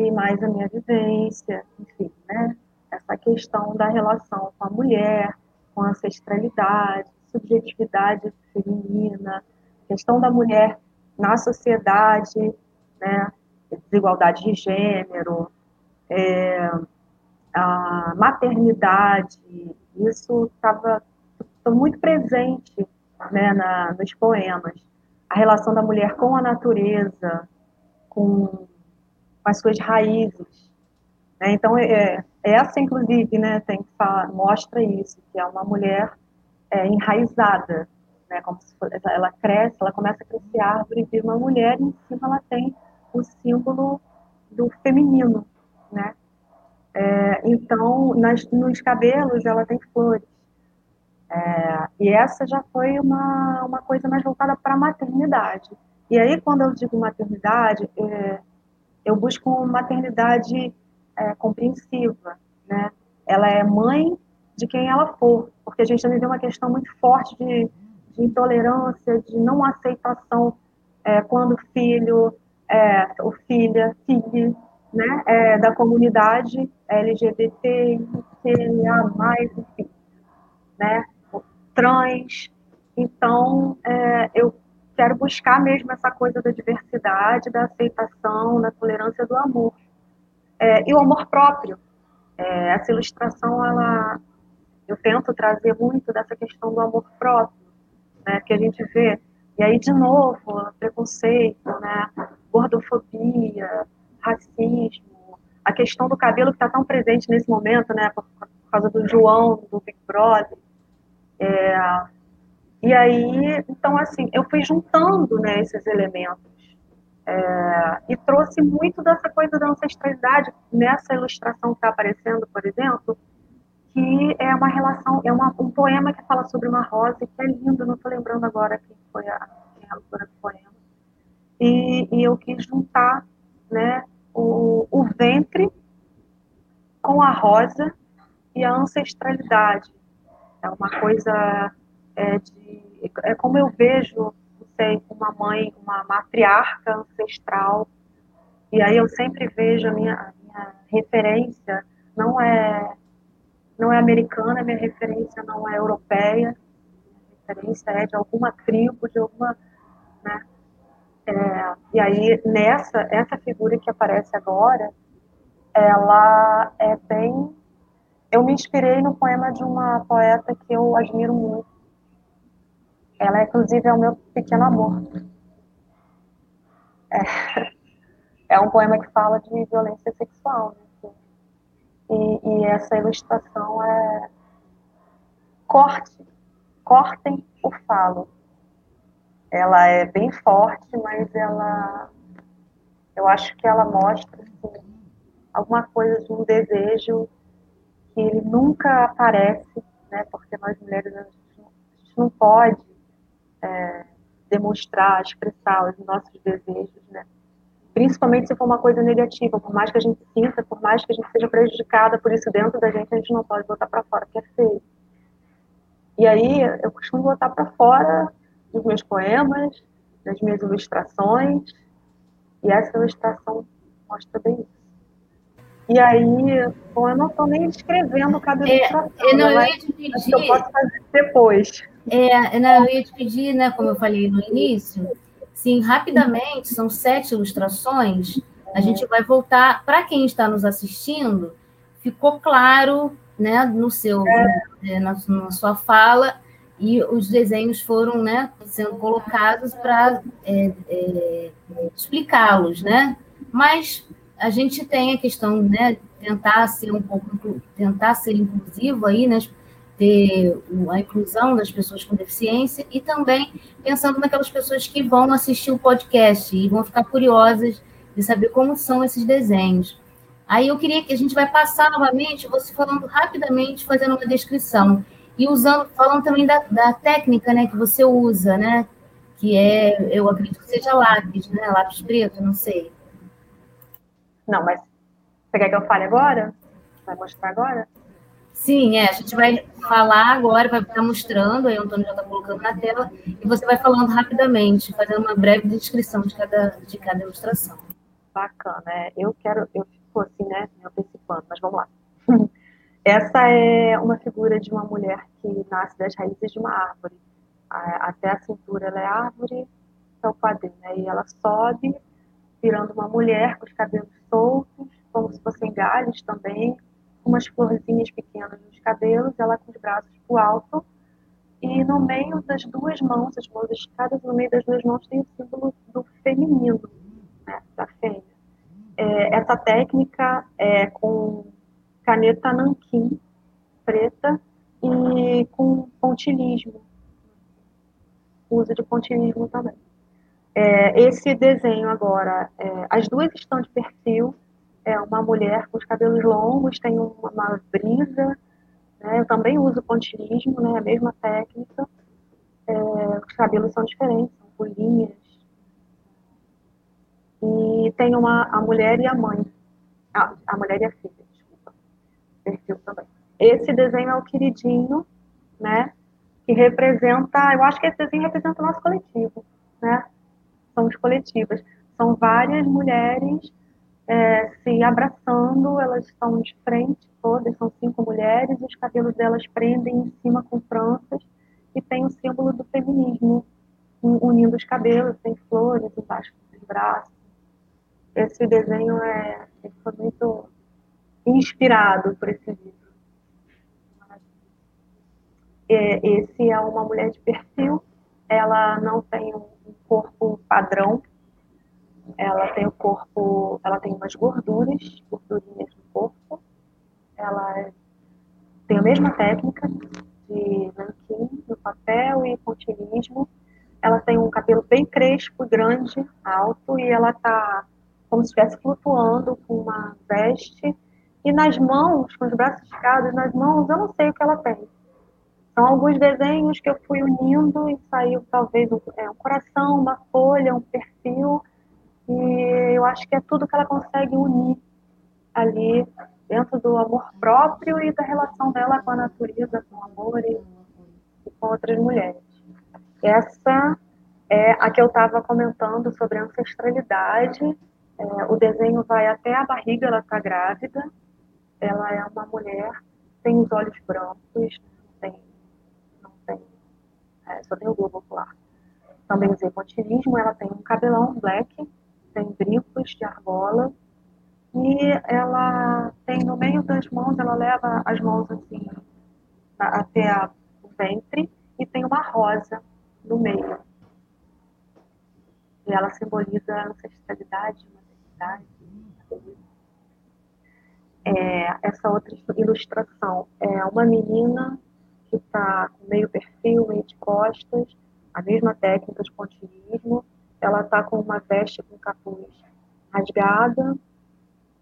e mais a minha vivência, enfim, né? Essa questão da relação com a mulher, com a ancestralidade, subjetividade feminina, questão da mulher na sociedade, né? Desigualdade de gênero, é, a maternidade, isso estava muito presente né, na, nos poemas. A relação da mulher com a natureza, com com as suas raízes. Né? Então, é, é, essa, inclusive, né, tem que falar, mostra isso, que é uma mulher é, enraizada, né, como for, ela cresce, ela começa a crescer árvore e vira uma mulher, e em cima ela tem o símbolo do feminino, né? É, então, nas, nos cabelos ela tem flores. É, e essa já foi uma, uma coisa mais voltada para a maternidade. E aí, quando eu digo maternidade, é, eu busco uma maternidade é, compreensiva, né? Ela é mãe de quem ela for, porque a gente também tem uma questão muito forte de, de intolerância, de não aceitação é, quando o filho é, ou filha, filho, né, é, da comunidade LGBT, mais, enfim, né, trans. Então, é, eu quero buscar mesmo essa coisa da diversidade, da aceitação, da tolerância do amor. É, e o amor próprio. É, essa ilustração, ela, eu tento trazer muito dessa questão do amor próprio, né, que a gente vê. E aí, de novo, preconceito, né, gordofobia, racismo, a questão do cabelo que está tão presente nesse momento, né, por, por causa do João, do Big Brother. É, e aí, então, assim, eu fui juntando né, esses elementos É, e trouxe muito dessa coisa da ancestralidade nessa ilustração que está aparecendo, por exemplo, que é uma relação, é uma, um poema que fala sobre uma rosa, que é lindo, não estou lembrando agora quem foi a, quem é a autora do poema. E, e eu quis juntar né, o, o ventre com a rosa e a ancestralidade. É uma coisa é, de. É como eu vejo, não sei, uma mãe, uma matriarca ancestral. E aí eu sempre vejo a minha, a minha referência não é não é americana, minha referência não é europeia, minha referência é de alguma tribo, de alguma, né? É, e aí nessa essa figura que aparece agora, ela é bem eu me inspirei no poema de uma poeta que eu admiro muito. Ela, inclusive, é o meu pequeno amor. É, é um poema que fala de violência sexual. Né? E, e, essa ilustração é corte, cortem o falo. Ela é bem forte, mas ela, eu acho que ela mostra assim, alguma coisa de um desejo que ele nunca aparece, né, porque nós mulheres a gente não, a gente não pode é, demonstrar, expressar os nossos desejos, né? Principalmente se for uma coisa negativa, por mais que a gente sinta, por mais que a gente seja prejudicada por isso dentro da gente, a gente não pode botar para fora, porque é feio. E aí eu costumo botar para fora nos meus poemas, nas minhas ilustrações, e essa ilustração mostra bem isso. E aí, bom, eu não estou nem escrevendo cada é, eu não, eu ia te pedir, eu posso fazer depois. É, não, eu ia te pedir, né, como eu falei no início, sim, rapidamente, são sete ilustrações, a gente vai voltar, para quem está nos assistindo, ficou claro, né, no seu, é. né, na, na, sua fala, e os desenhos foram, né, sendo colocados para é, é, explicá-los, né, mas a gente tem a questão, né, tentar ser um pouco, tentar ser inclusivo aí, né, ter a inclusão das pessoas com deficiência e também pensando naquelas pessoas que vão assistir o podcast e vão ficar curiosas de saber como são esses desenhos. Aí eu queria que a gente vai passar novamente, você falando rapidamente, fazendo uma descrição e usando, falando também da, da técnica, né, que você usa, né, que é, eu acredito que seja lápis, né, lápis preto, não sei. Não, mas você quer que eu fale agora? Vai mostrar agora? Sim, é. A gente vai falar agora, vai estar mostrando, aí o Antônio já está colocando na tela, e você vai falando rapidamente, fazendo uma breve descrição de cada, de cada ilustração. Bacana, é. Eu quero, eu fico assim, né, me antecipando, mas vamos lá. Essa é uma figura de uma mulher que nasce das raízes de uma árvore. Até a cintura ela é árvore, é o quadrinho, né? E ela sobe virando uma mulher com os cabelos soltos, como se fossem galhos também, umas florzinhas pequenas nos cabelos, ela com os braços para o alto, e no meio das duas mãos, as mãos esticadas, no meio das duas mãos tem o símbolo do feminino, né, da fêmea. É, essa técnica é com caneta nanquim preta e com pontilismo, uso de pontilismo também. É, esse desenho agora, é, as duas estão de perfil, é uma mulher com os cabelos longos, tem uma, uma brisa, né? eu também uso pontilismo, né? a mesma técnica, é, os cabelos são diferentes, são com linhas, e tem uma, a mulher e a mãe, a, a mulher e a filha, desculpa, perfil também. Esse desenho é o queridinho, né, que representa, eu acho que esse desenho representa o nosso coletivo, né, somos coletivas. São várias mulheres é, se abraçando, elas estão de frente todas, são cinco mulheres, os cabelos delas prendem em cima com tranças e tem o símbolo do feminismo unindo os cabelos, tem flores embaixo dos braços. Esse desenho é, foi muito inspirado por esse livro. É, esse é uma mulher de perfil, ela não tem um corpo padrão. Ela tem o corpo, ela tem umas gorduras, gordurinhas no corpo. Ela tem a mesma técnica de nanquim no papel e pontilismo. ela tem um cabelo bem crespo, grande, alto, e ela tá como se estivesse flutuando com uma veste. E nas mãos, com os braços esticados, nas mãos, eu não sei o que ela tem. São alguns desenhos que eu fui unindo e saiu talvez um, é, um coração, uma folha, um perfil. E eu acho que é tudo que ela consegue unir ali dentro do amor próprio e da relação dela com a natureza, com o amor e, e com outras mulheres. Essa é a que eu estava comentando sobre ancestralidade. É, o desenho vai até a barriga, ela está grávida. Ela é uma mulher, tem os olhos brancos, tem, não tem, é, só tem o globo ocular. Também usei pontilismo, ela tem um cabelão black, tem brincos de argola, e ela tem no meio das mãos, ela leva as mãos assim até a, o ventre e tem uma rosa no meio. E ela simboliza a ancestralidade, maternidade. É, essa outra ilustração é uma menina que está com meio perfil, meio de costas, a mesma técnica de pontilhismo. Ela está com uma veste com capuz rasgada,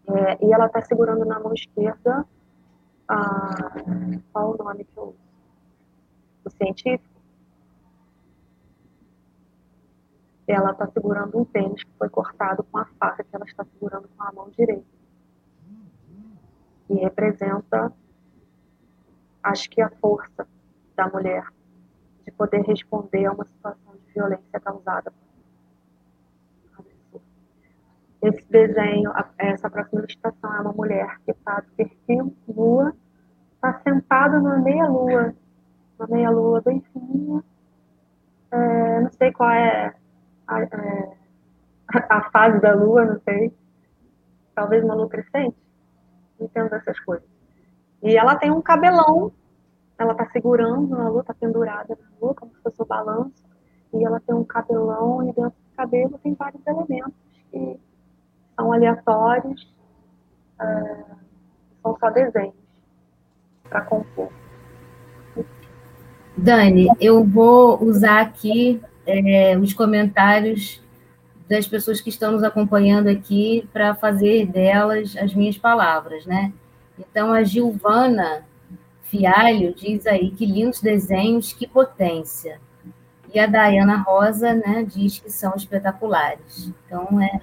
é, e ela está segurando na mão esquerda a, qual o nome que eu uso? O científico. Ela está segurando um tênis que foi cortado com a faca que ela está segurando com a mão direita. E representa, acho que a força da mulher de poder responder a uma situação de violência causada esse desenho, essa próxima ilustração é uma mulher que está de perfil, lua, está sentada numa meia-lua, uma meia-lua bem fininha. É, não sei qual é a, é, a, fase da lua, não sei. Talvez uma lua crescente. Entendo essas coisas. E ela tem um cabelão, ela está segurando na lua, está pendurada na lua, como se fosse o balanço. E ela tem um cabelão, e dentro do cabelo tem vários elementos que são aleatórios, é, são só desenhos para compor. Dani, eu vou usar aqui é, os comentários das pessoas que estão nos acompanhando aqui para fazer delas as minhas palavras, né? Então, a Gilvana Fialho diz aí que lindos desenhos, que potência. E a Dayana Rosa, né, diz que são espetaculares. Então, é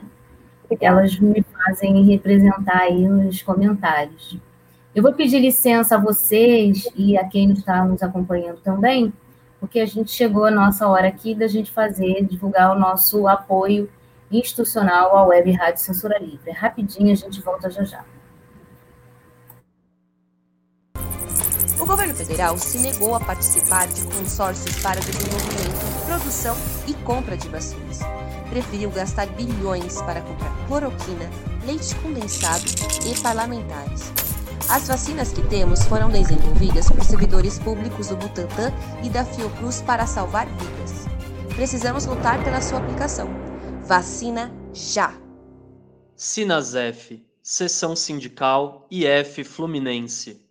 elas me fazem representar aí nos comentários. Eu vou pedir licença a vocês e a quem está nos acompanhando também, porque a gente chegou a nossa hora aqui da gente fazer, divulgar o nosso apoio institucional à Web Rádio Censura Livre. Rapidinho, a gente volta já já. O governo federal se negou a participar de consórcios para desenvolvimento, produção e compra de vacinas preferiu gastar bilhões para comprar cloroquina, leite condensado e parlamentares. As vacinas que temos foram desenvolvidas por servidores públicos do Butantan e da Fiocruz para salvar vidas. Precisamos lutar pela sua aplicação. Vacina já! Sinasef, Seção Sindical IF Fluminense.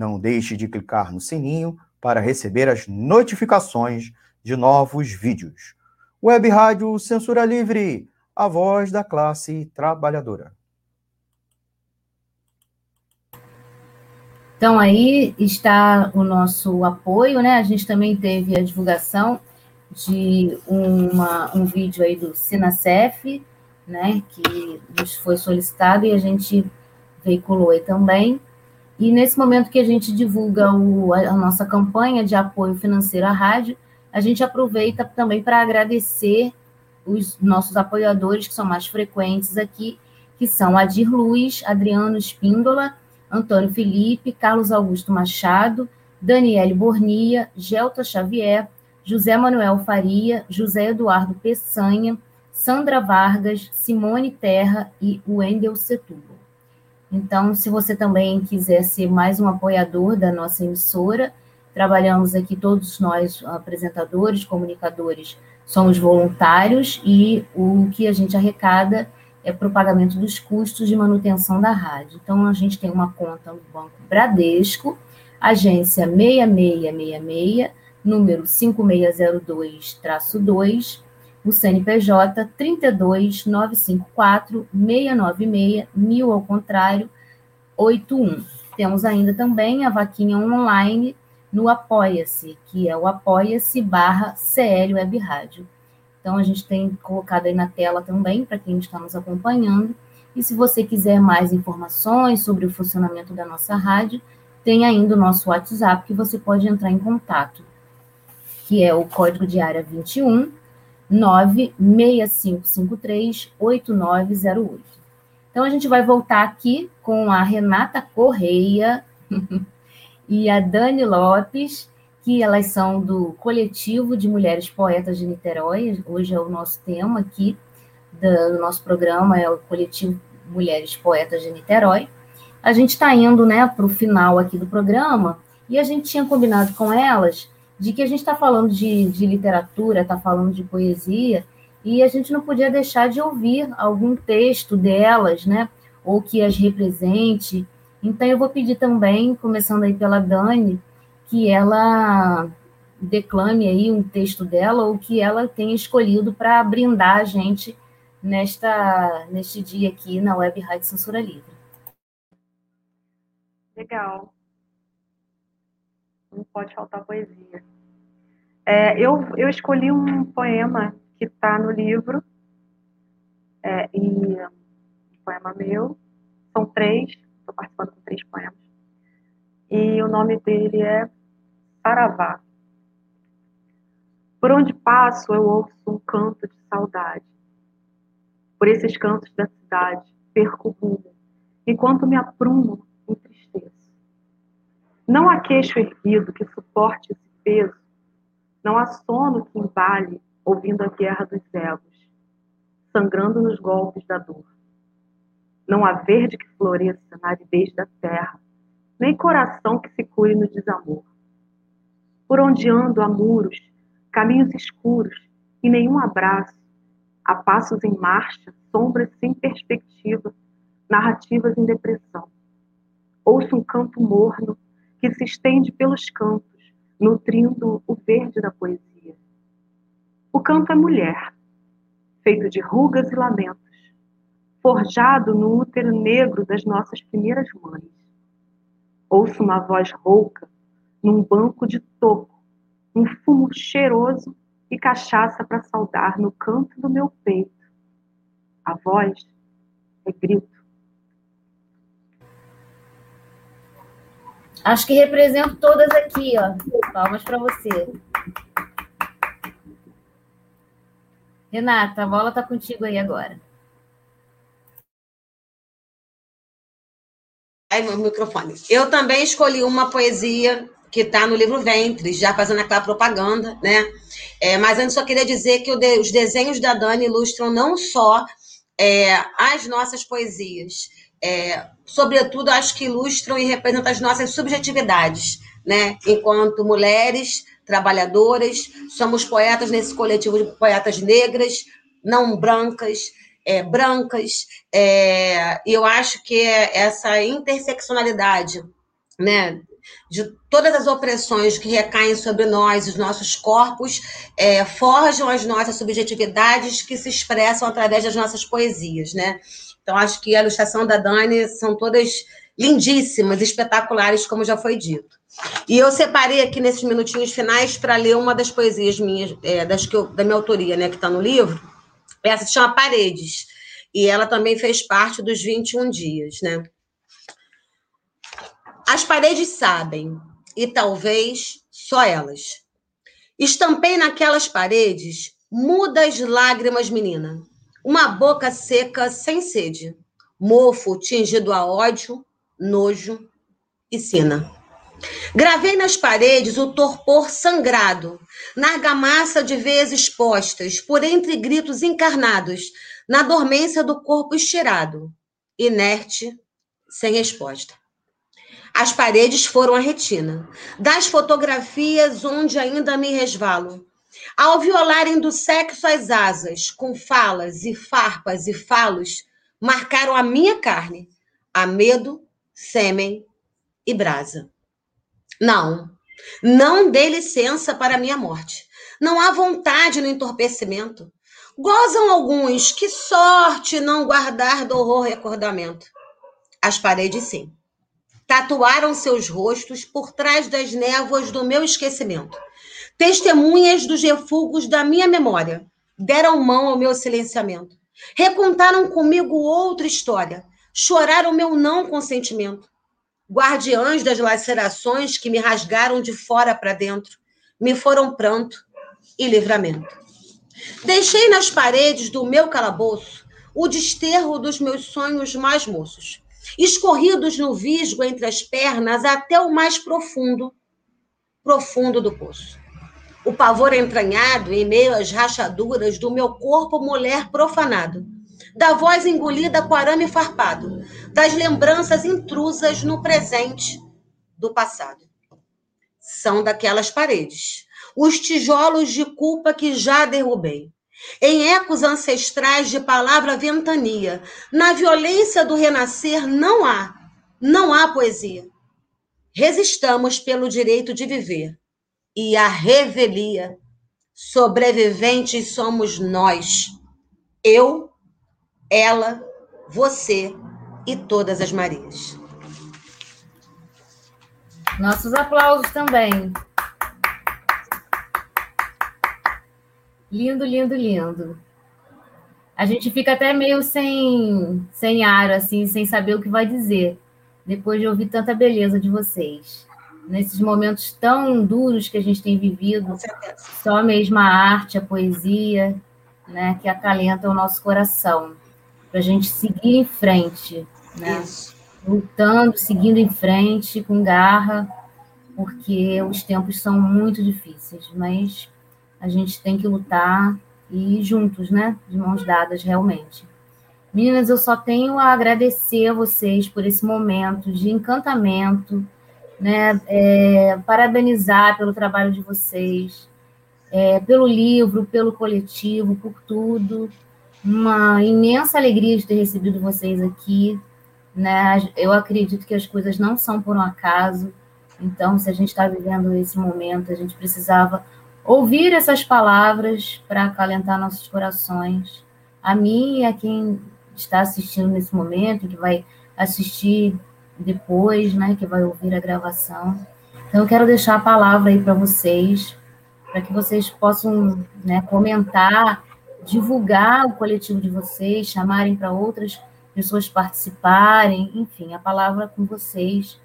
Não deixe de clicar no sininho para receber as notificações de novos vídeos. Web Rádio Censura Livre, a voz da classe trabalhadora. Então, aí está o nosso apoio, né? A gente também teve a divulgação de uma, um vídeo aí do Sinacef, né? Que nos foi solicitado e a gente veiculou aí também. E nesse momento que a gente divulga o, a nossa campanha de apoio financeiro à rádio, a gente aproveita também para agradecer os nossos apoiadores que são mais frequentes aqui, que são Adir Luiz, Adriano Espíndola, Antônio Felipe, Carlos Augusto Machado, Daniele Bornia, Gelta Xavier, José Manuel Faria, José Eduardo Peçanha, Sandra Vargas, Simone Terra e Wendel Setúbal. Então, se você também quiser ser mais um apoiador da nossa emissora, trabalhamos aqui todos nós, apresentadores, comunicadores, somos voluntários e o que a gente arrecada é para o pagamento dos custos de manutenção da rádio. Então, a gente tem uma conta no Banco Bradesco, agência 6666, número 5602-2, o CNPJ 32954 696 1000 ao contrário 81. Temos ainda também a vaquinha online no Apoia-se, que é o apoia-se barra CL Web Rádio. Então, a gente tem colocado aí na tela também, para quem está nos acompanhando. E se você quiser mais informações sobre o funcionamento da nossa rádio, tem ainda o nosso WhatsApp que você pode entrar em contato, que é o código de área 21 96553 8908. Então, a gente vai voltar aqui com a Renata Correia e a Dani Lopes, que elas são do coletivo de mulheres poetas de Niterói. Hoje é o nosso tema aqui do nosso programa, é o coletivo Mulheres Poetas de Niterói. A gente está indo né, para o final aqui do programa e a gente tinha combinado com elas de que a gente está falando de, de literatura, está falando de poesia, e a gente não podia deixar de ouvir algum texto delas, né, ou que as represente. Então, eu vou pedir também, começando aí pela Dani, que ela declame aí um texto dela ou que ela tenha escolhido para brindar a gente nesta neste dia aqui na Web Rádio Censura Livre. Legal. Não pode faltar poesia. É, eu, eu escolhi um poema que está no livro, é, e um poema meu, são três, estou participando com três poemas, e o nome dele é Saravá. Por onde passo, eu ouço um canto de saudade. Por esses cantos da cidade, perco enquanto me aprumo. Não há queixo erguido que suporte esse peso, não há sono que embale, ouvindo a guerra dos egos, sangrando nos golpes da dor. Não há verde que floresça na aridez da terra, nem coração que se cure no desamor por onde ando há muros, caminhos escuros e nenhum abraço, a passos em marcha, sombras sem perspectiva, narrativas em depressão. Ouço um canto morno que se estende pelos campos, nutrindo o verde da poesia. O canto é mulher, feito de rugas e lamentos, forjado no útero negro das nossas primeiras mães. Ouço uma voz rouca num banco de toco, um fumo cheiroso e cachaça para saudar no canto do meu peito. A voz é grito. Acho que represento todas aqui, ó. Palmas para você. Renata, a bola está contigo aí agora. Aí, meu microfone. Eu também escolhi uma poesia que está no livro Ventre, já fazendo aquela propaganda, né? É, mas antes só queria dizer que os desenhos da Dani ilustram não só é, as nossas poesias, é, sobretudo acho que ilustram e representam as nossas subjetividades, né? Enquanto mulheres trabalhadoras, somos poetas nesse coletivo de poetas negras, não brancas, é, brancas, é, eu acho que essa interseccionalidade, né, de todas as opressões que recaem sobre nós, os nossos corpos, é, forjam as nossas subjetividades que se expressam através das nossas poesias, né? Então, acho que a ilustração da Dani são todas lindíssimas, espetaculares, como já foi dito. E eu separei aqui nesses minutinhos finais para ler uma das poesias minhas, é, das que eu, da minha autoria, né, que está no livro. Essa se chama Paredes. E ela também fez parte dos 21 dias, né? As paredes sabem, e talvez só elas. Estampei naquelas paredes mudas lágrimas, menina. Uma boca seca, sem sede. Mofo tingido a ódio, nojo e sina. Gravei nas paredes o torpor sangrado, na argamassa de veias expostas, por entre gritos encarnados, na dormência do corpo estirado, inerte, sem resposta. As paredes foram a retina, das fotografias onde ainda me resvalo. Ao violarem do sexo as asas, com falas e farpas e falos, marcaram a minha carne, a medo, sêmen e brasa. Não, não dê licença para minha morte. Não há vontade no entorpecimento. Gozam alguns, que sorte não guardar do horror recordamento. As paredes, sim. Tatuaram seus rostos por trás das névoas do meu esquecimento. Testemunhas dos refugos da minha memória. Deram mão ao meu silenciamento. Recontaram comigo outra história. Choraram meu não consentimento guardiãs das lacerações que me rasgaram de fora para dentro, me foram pranto e livramento. Deixei nas paredes do meu calabouço o desterro dos meus sonhos mais moços, escorridos no visgo entre as pernas até o mais profundo, profundo do poço. O pavor entranhado em meio às rachaduras do meu corpo mulher profanado da voz engolida com arame farpado, das lembranças intrusas no presente do passado. São daquelas paredes, os tijolos de culpa que já derrubei. Em ecos ancestrais de palavra ventania, na violência do renascer não há, não há poesia. Resistamos pelo direito de viver. E a revelia, sobreviventes somos nós. Eu ela, você e todas as Marias. Nossos aplausos também. Lindo, lindo, lindo. A gente fica até meio sem, sem ar, assim, sem saber o que vai dizer, depois de ouvir tanta beleza de vocês. Nesses momentos tão duros que a gente tem vivido, só mesmo a arte, a poesia, né, que acalenta o nosso coração para a gente seguir em frente, né? Isso. Lutando, seguindo em frente com garra, porque os tempos são muito difíceis, mas a gente tem que lutar e ir juntos, né? De mãos dadas, realmente. Meninas, eu só tenho a agradecer a vocês por esse momento de encantamento, né? É, parabenizar pelo trabalho de vocês, é, pelo livro, pelo coletivo, por tudo uma imensa alegria de ter recebido vocês aqui. Né? Eu acredito que as coisas não são por um acaso. Então, se a gente está vivendo esse momento, a gente precisava ouvir essas palavras para acalentar nossos corações. A mim e a quem está assistindo nesse momento, que vai assistir depois, né, que vai ouvir a gravação. Então, eu quero deixar a palavra aí para vocês, para que vocês possam né, comentar divulgar o coletivo de vocês, chamarem para outras pessoas participarem, enfim, a palavra com vocês,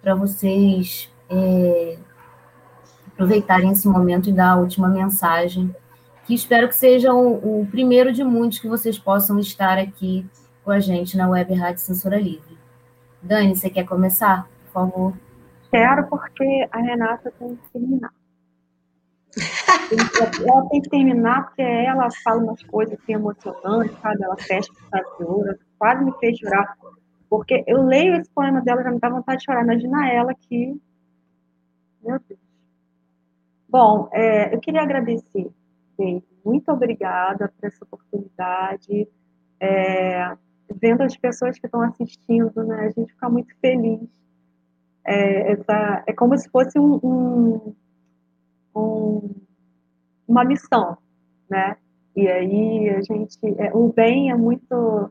para vocês é, aproveitarem esse momento e dar a última mensagem, que espero que seja o, o, primeiro de muitos que vocês possam estar aqui com a gente na Web Rádio Censura Livre. Dani, você quer começar, por favor? Quero, porque a Renata tem que terminar. ela tem que terminar porque ela fala umas coisas assim emocionantes, sabe? Ela fecha com ouro, quase me fez chorar. Porque eu leio esse poema dela já me dá vontade de chorar. Imagina ela que. Meu Deus. Bom, é, eu queria agradecer. Muito obrigada por essa oportunidade. É, vendo as pessoas que estão assistindo, né? A gente fica muito feliz. É, essa, é como se fosse um, um um, uma missão, né? E aí a gente, é, o bem é muito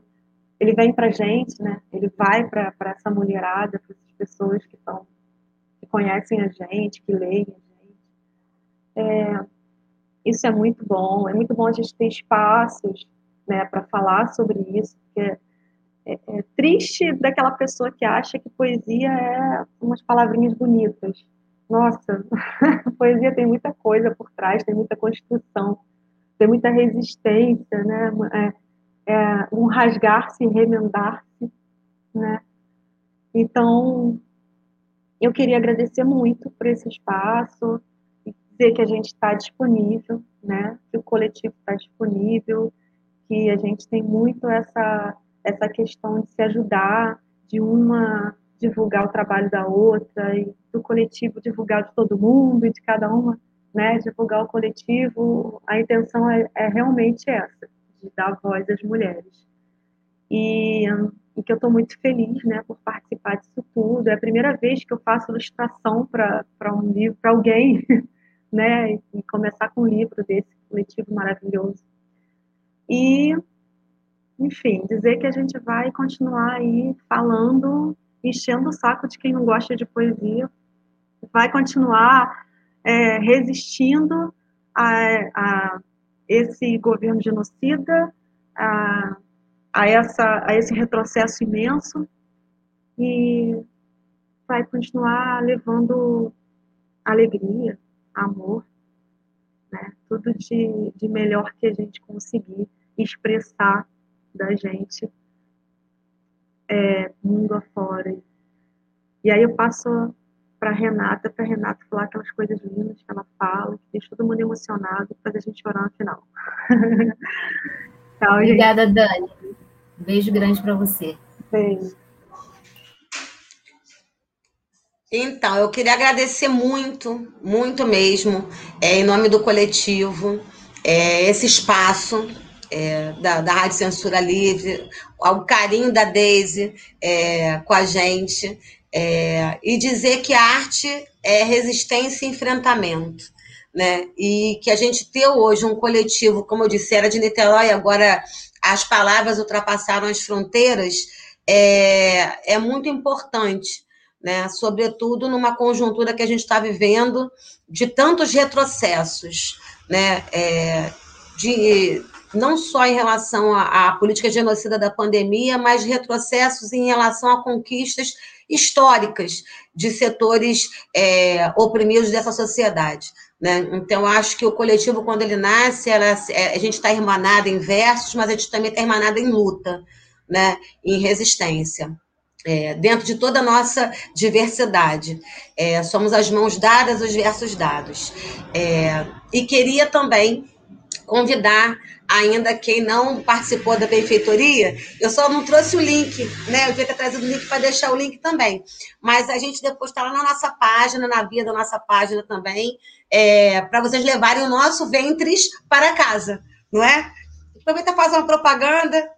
ele vem para gente, né? Ele vai para essa mulherada, para essas pessoas que estão que conhecem a gente, que leem a gente. É, isso é muito bom. É muito bom a gente ter espaços, né, para falar sobre isso, porque é, é, triste daquela pessoa que acha que poesia é umas palavrinhas bonitas. Nossa, poesia tem muita coisa por trás, tem muita construção, tem muita resistência, né? É, é um rasgar-se, remendar-se, né? Então, eu queria agradecer muito por esse espaço e dizer que a gente está disponível, né? Que o coletivo está disponível, que a gente tem muito essa essa questão de se ajudar, de uma divulgar o trabalho da outra e do coletivo divulgar de todo mundo e de cada uma, né, divulgar o coletivo. A intenção é, é realmente essa, de dar voz às mulheres. E, e que eu estou muito feliz, né, por participar disso tudo. É a primeira vez que eu faço ilustração para um livro, para alguém, né, e começar com um livro desse coletivo maravilhoso. E enfim, dizer que a gente vai continuar aí falando, enchendo o saco de quem não gosta de poesia, vai continuar é, resistindo a, a, esse governo genocida, a, a, essa, a esse retrocesso imenso, e vai continuar levando alegria, amor, né? tudo de, de melhor que a gente conseguir expressar da gente é, mundo afora. E aí eu passo para Renata, para Renata falar aquelas coisas lindas que ela fala, que deixa todo mundo emocionado, para a gente chorar no final. Tchau, Obrigada, gente. Dani. Beijo grande para você. Beijo. Então, eu queria agradecer muito, muito mesmo, é, em nome do coletivo, é, esse espaço é, da, da Rádio Censura Livre, ao carinho da Deise é, com a gente, é, e dizer que a arte é resistência e enfrentamento. Né? E que a gente ter hoje um coletivo, como eu disse, era de Niterói, agora as palavras ultrapassaram as fronteiras, é, é muito importante, né? sobretudo numa conjuntura que a gente está vivendo de tantos retrocessos, né? É, de não só em relação à, à, política genocida da pandemia, mas retrocessos em relação a conquistas históricas de setores é, oprimidos dessa sociedade. Né? Então, acho que o coletivo, quando ele nasce, ela, é, a gente está irmanada em versos, mas a gente também está irmanada em luta, né? em resistência. É, dentro de toda a nossa diversidade. É, somos as mãos dadas, os versos dados. É, e queria também convidar ainda quem não participou da benfeitoria, eu só não trouxe o link, né? Eu devia ter trazido o link para deixar o link também. Mas a gente depois está lá na nossa página, na via da nossa página também, é, para vocês levarem o nosso Ventres para casa, não é? Aproveita fazer uma propaganda,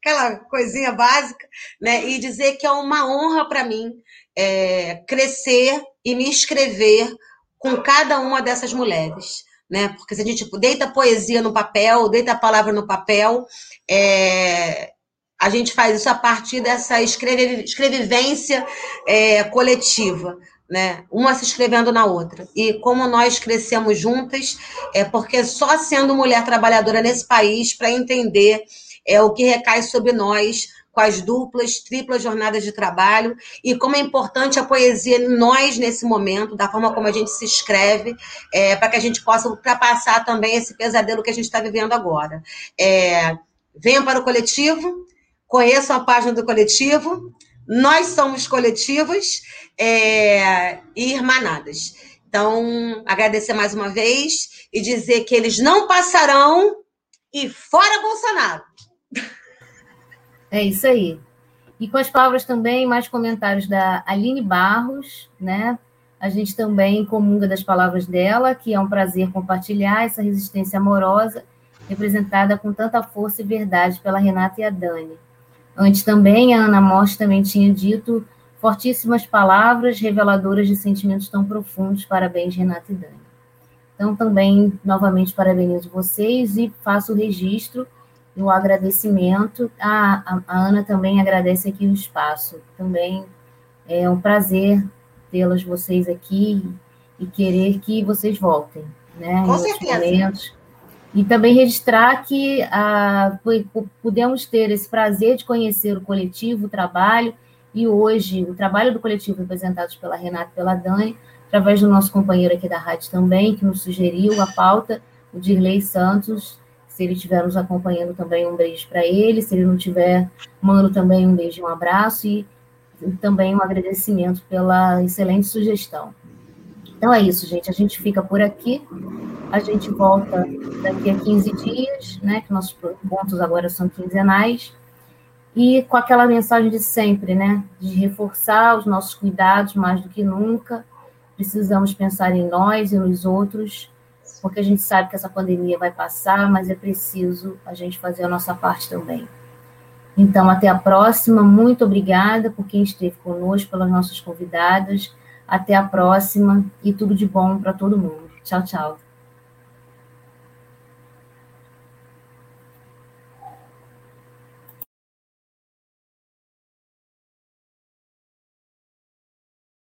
aquela coisinha básica, né? E dizer que é uma honra para mim é, crescer e me inscrever com cada uma dessas mulheres né? Porque se a gente deita poesia no papel, deita a palavra no papel, é, a gente faz isso a partir dessa escrevivência é, coletiva, né? Uma se escrevendo na outra. E como nós crescemos juntas, é porque só sendo mulher trabalhadora nesse país para entender é o que recai sobre nós com as duplas, triplas jornadas de trabalho e como é importante a poesia em nós nesse momento, da forma como a gente se escreve, é, para que a gente possa ultrapassar também esse pesadelo que a gente está vivendo agora. É, venham para o coletivo, conheçam a página do coletivo, nós somos coletivos é, e irmanadas. Então, agradecer mais uma vez e dizer que eles não passarão e fora Bolsonaro! É isso aí. E com as palavras também, mais comentários da Aline Barros, né? A gente também comunga das palavras dela, que é um prazer compartilhar essa resistência amorosa, representada com tanta força e verdade pela Renata e a Dani. Antes também, a Ana Morte também tinha dito fortíssimas palavras reveladoras de sentimentos tão profundos. Parabéns, Renata e Dani. Então, também, novamente, parabenizo vocês e faço o registro o agradecimento. A, a, a, Ana também agradece aqui o espaço. Também é um prazer tê-las vocês aqui e querer que vocês voltem, né? Com certeza. Momentos. E também registrar que ah, pudemos ter esse prazer de conhecer o coletivo, o trabalho, e hoje o trabalho do coletivo representado pela Renata e pela Dani, através do nosso companheiro aqui da rádio também, que nos sugeriu a pauta, o Dirley Santos, se ele estiver nos acompanhando também, um beijo para ele. Se ele não tiver, mando também um beijo e um abraço. E também um agradecimento pela excelente sugestão. Então é isso, gente. A gente fica por aqui. A gente volta daqui a 15 dias, né? Que nossos pontos agora são quinzenais. E com aquela mensagem de sempre, né? De reforçar os nossos cuidados mais do que nunca. Precisamos pensar em nós e nos outros porque a gente sabe que essa pandemia vai passar, mas é preciso a gente fazer a nossa parte também. Então, até a próxima. Muito obrigada por quem esteve conosco, pelas nossas convidadas. Até a próxima e tudo de bom para todo mundo. Tchau, tchau.